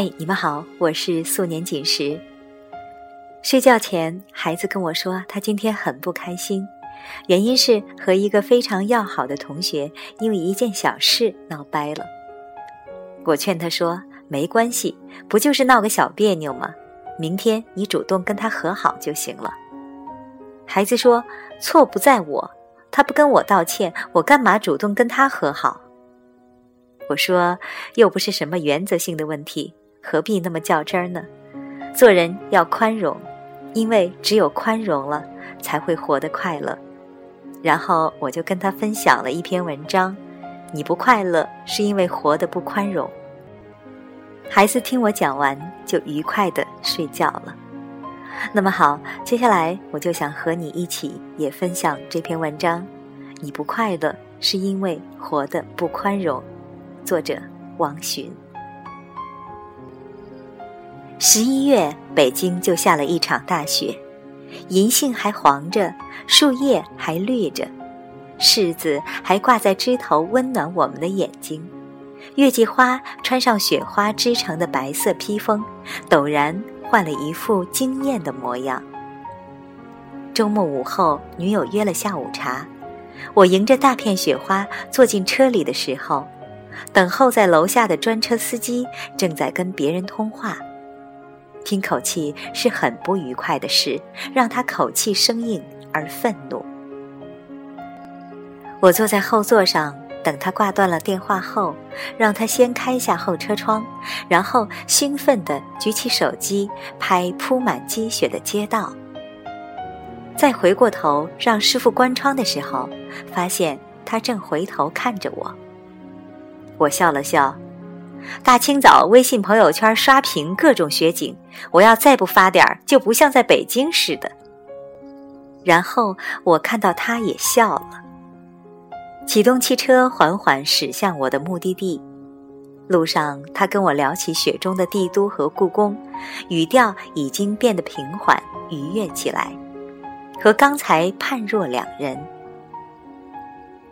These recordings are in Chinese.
嗨，你们好，我是素年锦时。睡觉前，孩子跟我说，他今天很不开心，原因是和一个非常要好的同学因为一件小事闹掰了。我劝他说：“没关系，不就是闹个小别扭吗？明天你主动跟他和好就行了。”孩子说：“错不在我，他不跟我道歉，我干嘛主动跟他和好？”我说：“又不是什么原则性的问题，何必那么较真儿呢？做人要宽容，因为只有宽容了，才会活得快乐。”然后我就跟他分享了一篇文章：“你不快乐是因为活得不宽容。”孩子听我讲完，就愉快的睡觉了。那么好，接下来我就想和你一起也分享这篇文章：“你不快乐是因为活得不宽容。”作者王洵。十一月，北京就下了一场大雪，银杏还黄着，树叶还绿着，柿子还挂在枝头，温暖我们的眼睛。月季花穿上雪花织成的白色披风，陡然换了一副惊艳的模样。周末午后，女友约了下午茶，我迎着大片雪花坐进车里的时候。等候在楼下的专车司机正在跟别人通话，听口气是很不愉快的事，让他口气生硬而愤怒。我坐在后座上，等他挂断了电话后，让他先开下后车窗，然后兴奋地举起手机拍铺满积雪的街道。再回过头让师傅关窗的时候，发现他正回头看着我。我笑了笑，大清早微信朋友圈刷屏各种雪景，我要再不发点儿，就不像在北京似的。然后我看到他也笑了，启动汽车缓缓驶向我的目的地。路上，他跟我聊起雪中的帝都和故宫，语调已经变得平缓愉悦起来，和刚才判若两人。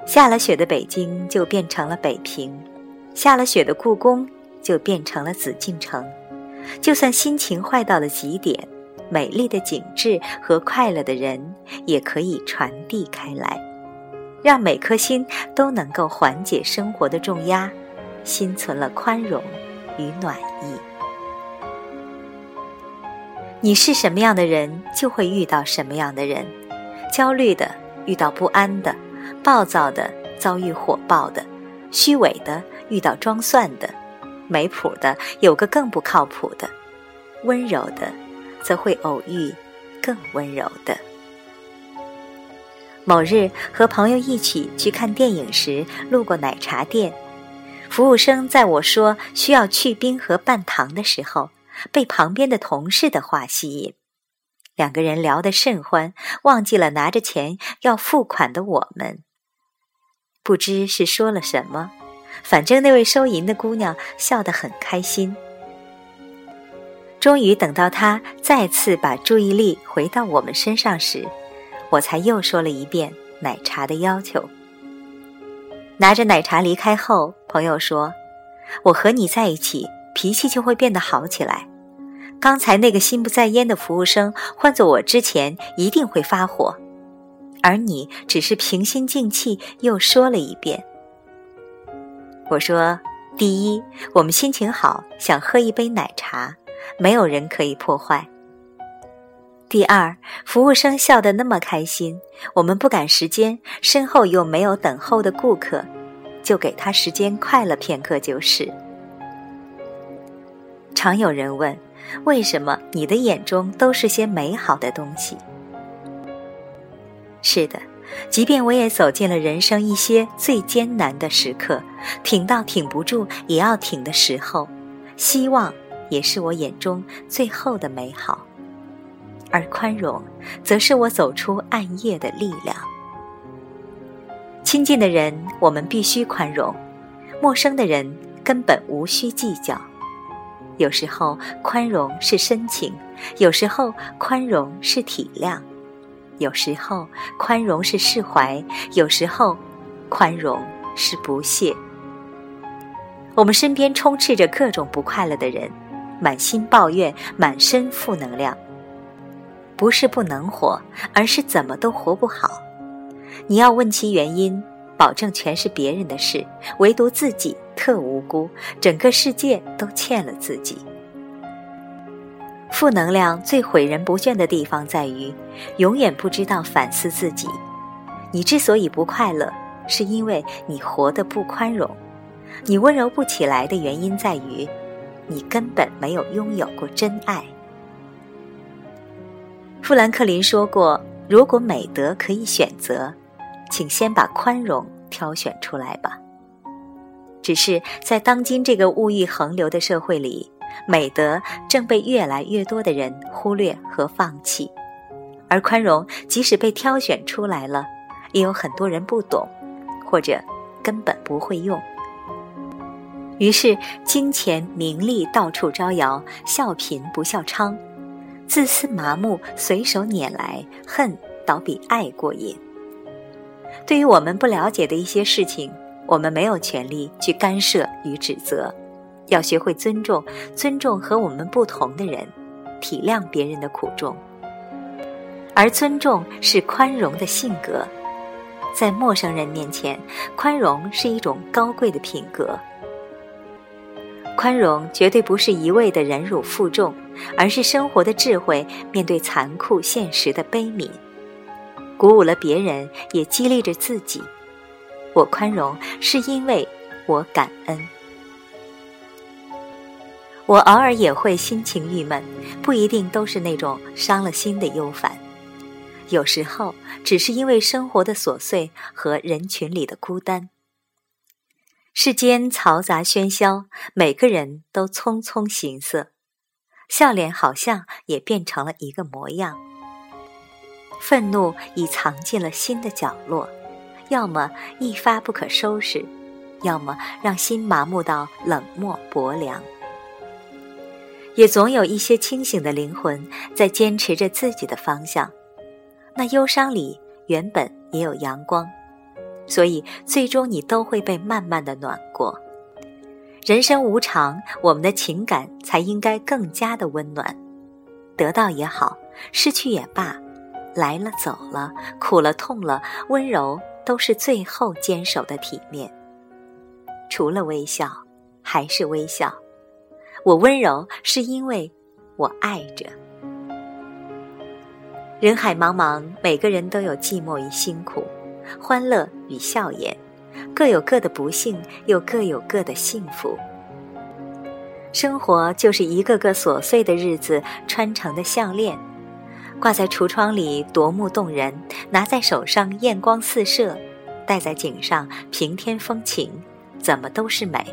下了雪的北京就变成了北平。下了雪的故宫就变成了紫禁城，就算心情坏到了极点，美丽的景致和快乐的人也可以传递开来，让每颗心都能够缓解生活的重压，心存了宽容与暖意。你是什么样的人，就会遇到什么样的人，焦虑的遇到不安的，暴躁的遭遇火爆的，虚伪的。遇到装蒜的、没谱的，有个更不靠谱的；温柔的，则会偶遇更温柔的。某日和朋友一起去看电影时，路过奶茶店，服务生在我说需要去冰和半糖的时候，被旁边的同事的话吸引，两个人聊得甚欢，忘记了拿着钱要付款的我们。不知是说了什么。反正那位收银的姑娘笑得很开心。终于等到她再次把注意力回到我们身上时，我才又说了一遍奶茶的要求。拿着奶茶离开后，朋友说：“我和你在一起，脾气就会变得好起来。刚才那个心不在焉的服务生，换做我之前一定会发火，而你只是平心静气又说了一遍。”我说：“第一，我们心情好，想喝一杯奶茶，没有人可以破坏。第二，服务生笑得那么开心，我们不赶时间，身后又没有等候的顾客，就给他时间快乐片刻就是。”常有人问：“为什么你的眼中都是些美好的东西？”是的。即便我也走进了人生一些最艰难的时刻，挺到挺不住也要挺的时候，希望也是我眼中最后的美好，而宽容，则是我走出暗夜的力量。亲近的人，我们必须宽容；陌生的人，根本无需计较。有时候，宽容是深情；有时候，宽容是体谅。有时候宽容是释怀，有时候宽容是不屑。我们身边充斥着各种不快乐的人，满心抱怨，满身负能量。不是不能活，而是怎么都活不好。你要问其原因，保证全是别人的事，唯独自己特无辜，整个世界都欠了自己。负能量最毁人不倦的地方在于，永远不知道反思自己。你之所以不快乐，是因为你活得不宽容；你温柔不起来的原因在于，你根本没有拥有过真爱。富兰克林说过：“如果美德可以选择，请先把宽容挑选出来吧。”只是在当今这个物欲横流的社会里，美德正被越来越多的人忽略和放弃，而宽容即使被挑选出来了，也有很多人不懂，或者根本不会用。于是，金钱名利到处招摇，笑贫不笑娼。自私麻木，随手拈来，恨倒比爱过瘾。对于我们不了解的一些事情，我们没有权利去干涉与指责，要学会尊重，尊重和我们不同的人，体谅别人的苦衷。而尊重是宽容的性格，在陌生人面前，宽容是一种高贵的品格。宽容绝对不是一味的忍辱负重，而是生活的智慧，面对残酷现实的悲悯，鼓舞了别人，也激励着自己。我宽容，是因为我感恩。我偶尔也会心情郁闷，不一定都是那种伤了心的忧烦，有时候只是因为生活的琐碎和人群里的孤单。世间嘈杂喧嚣，每个人都匆匆行色，笑脸好像也变成了一个模样。愤怒已藏进了心的角落，要么一发不可收拾，要么让心麻木到冷漠薄凉。也总有一些清醒的灵魂在坚持着自己的方向，那忧伤里原本也有阳光。所以，最终你都会被慢慢的暖过。人生无常，我们的情感才应该更加的温暖。得到也好，失去也罢，来了走了，苦了痛了，温柔都是最后坚守的体面。除了微笑，还是微笑。我温柔，是因为我爱着。人海茫茫，每个人都有寂寞与辛苦。欢乐与笑颜，各有各的不幸，又各有各的幸福。生活就是一个个琐碎的日子穿成的项链，挂在橱窗里夺目动人，拿在手上艳光四射，戴在颈上平添风情，怎么都是美。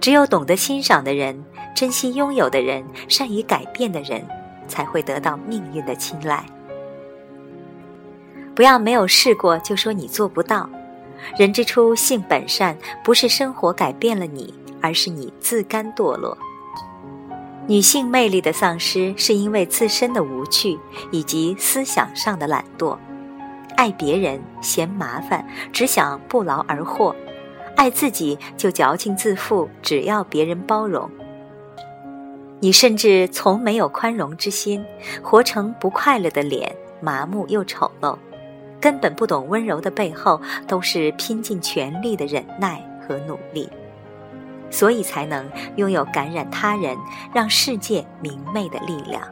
只有懂得欣赏的人，珍惜拥有的人，善于改变的人，才会得到命运的青睐。不要没有试过就说你做不到。人之初，性本善，不是生活改变了你，而是你自甘堕落。女性魅力的丧失，是因为自身的无趣以及思想上的懒惰。爱别人嫌麻烦，只想不劳而获；爱自己就矫情自负，只要别人包容。你甚至从没有宽容之心，活成不快乐的脸，麻木又丑陋。根本不懂温柔的背后，都是拼尽全力的忍耐和努力，所以才能拥有感染他人、让世界明媚的力量。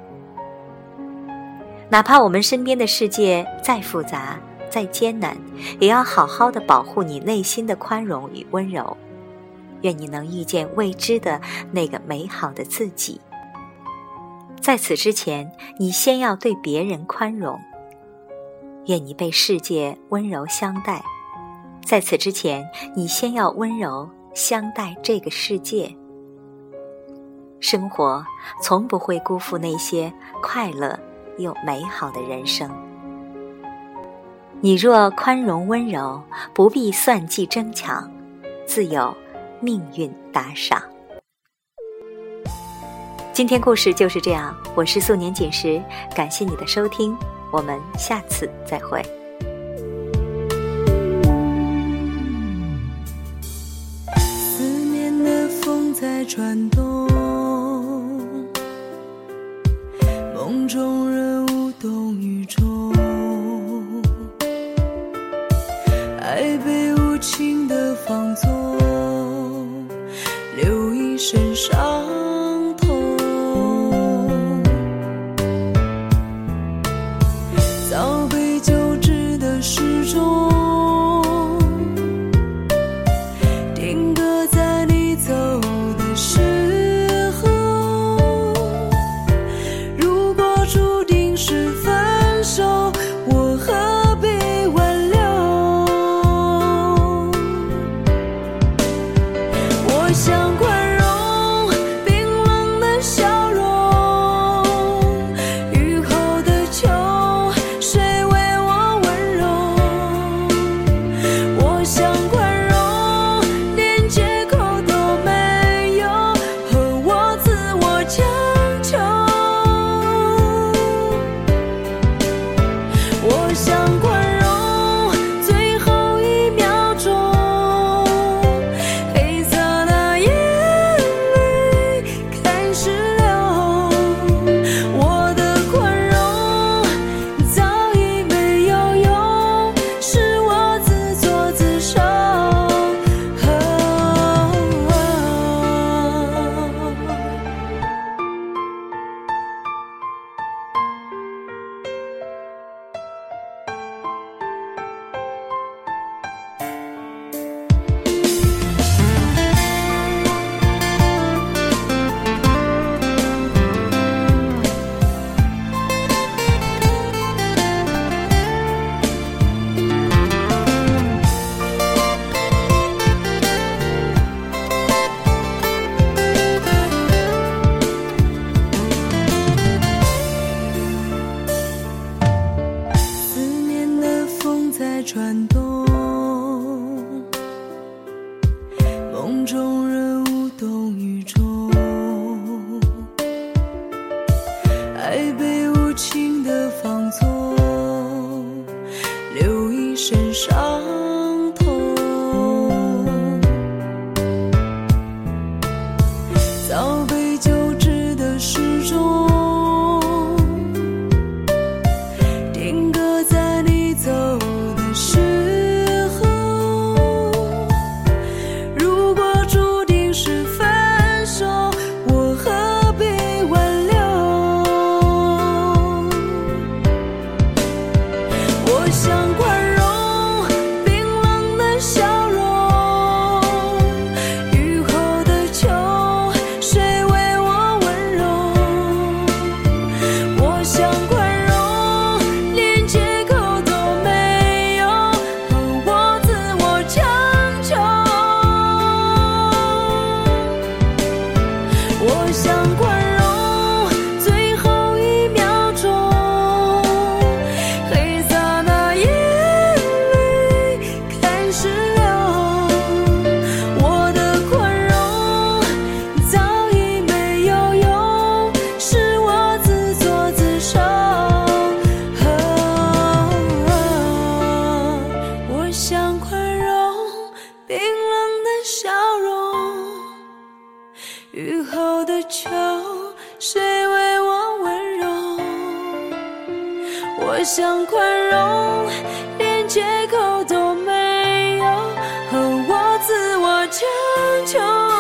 哪怕我们身边的世界再复杂、再艰难，也要好好的保护你内心的宽容与温柔。愿你能遇见未知的那个美好的自己。在此之前，你先要对别人宽容。愿你被世界温柔相待，在此之前，你先要温柔相待这个世界。生活从不会辜负那些快乐又美好的人生。你若宽容温柔，不必算计争抢，自有命运打赏。今天故事就是这样，我是素年锦时，感谢你的收听。我们下次再会。思念的风在转动。身伤痛。早被救治的时钟，定格在你走的时候。如果注定是分手，我何必挽留？我想。转动生求。